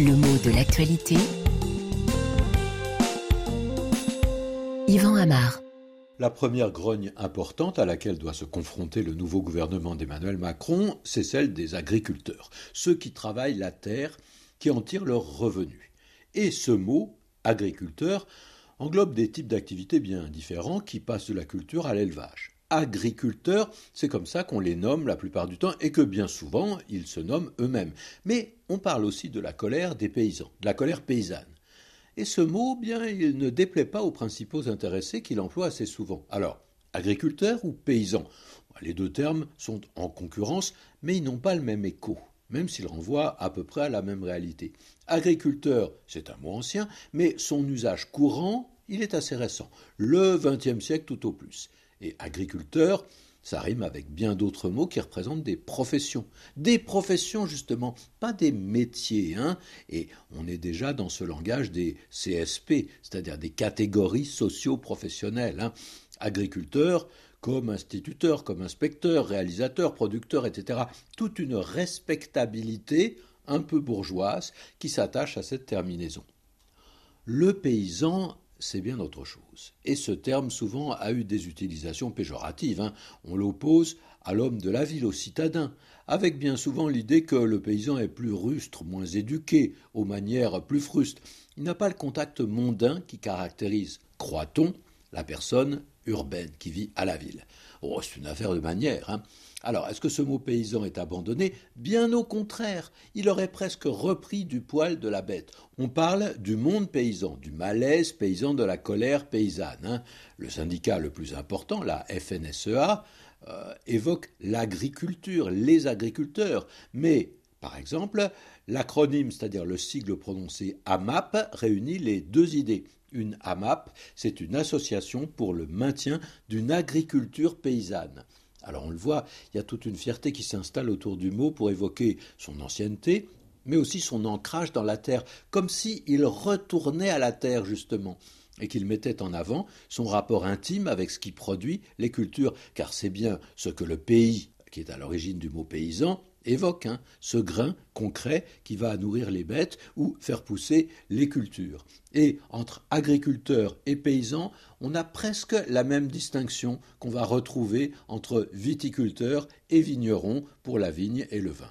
Le mot de l'actualité. Yvan Amar. La première grogne importante à laquelle doit se confronter le nouveau gouvernement d'Emmanuel Macron, c'est celle des agriculteurs, ceux qui travaillent la terre, qui en tirent leurs revenus. Et ce mot, agriculteur, englobe des types d'activités bien différents qui passent de la culture à l'élevage. Agriculteurs, c'est comme ça qu'on les nomme la plupart du temps et que bien souvent ils se nomment eux-mêmes. Mais on parle aussi de la colère des paysans, de la colère paysanne. Et ce mot, bien, il ne déplaît pas aux principaux intéressés qui l'emploient assez souvent. Alors, agriculteur ou paysan Les deux termes sont en concurrence, mais ils n'ont pas le même écho, même s'ils renvoient à peu près à la même réalité. Agriculteur, c'est un mot ancien, mais son usage courant, il est assez récent, le XXe siècle tout au plus. Et agriculteur, ça rime avec bien d'autres mots qui représentent des professions. Des professions, justement, pas des métiers. Hein Et on est déjà dans ce langage des CSP, c'est-à-dire des catégories socio-professionnelles. Hein Agriculteur, comme instituteur, comme inspecteur, réalisateur, producteur, etc. Toute une respectabilité un peu bourgeoise qui s'attache à cette terminaison. Le paysan c'est bien autre chose. Et ce terme souvent a eu des utilisations péjoratives. Hein. On l'oppose à l'homme de la ville, au citadin, avec bien souvent l'idée que le paysan est plus rustre, moins éduqué, aux manières plus frustes. Il n'a pas le contact mondain qui caractérise, croit-on, la personne urbaine qui vit à la ville. Oh, c'est une affaire de manière. Hein. Alors, est-ce que ce mot paysan est abandonné? Bien au contraire, il aurait presque repris du poil de la bête. On parle du monde paysan, du malaise paysan, de la colère paysanne. Hein. Le syndicat le plus important, la FNSEA, euh, évoque l'agriculture, les agriculteurs, mais par exemple, l'acronyme, c'est-à-dire le sigle prononcé AMAP, réunit les deux idées. Une AMAP, c'est une association pour le maintien d'une agriculture paysanne. Alors on le voit, il y a toute une fierté qui s'installe autour du mot pour évoquer son ancienneté, mais aussi son ancrage dans la terre, comme s'il retournait à la terre justement, et qu'il mettait en avant son rapport intime avec ce qui produit les cultures, car c'est bien ce que le pays, qui est à l'origine du mot paysan, évoque, hein, ce grain concret qui va nourrir les bêtes ou faire pousser les cultures. Et entre agriculteurs et paysans, on a presque la même distinction qu'on va retrouver entre viticulteurs et vignerons pour la vigne et le vin.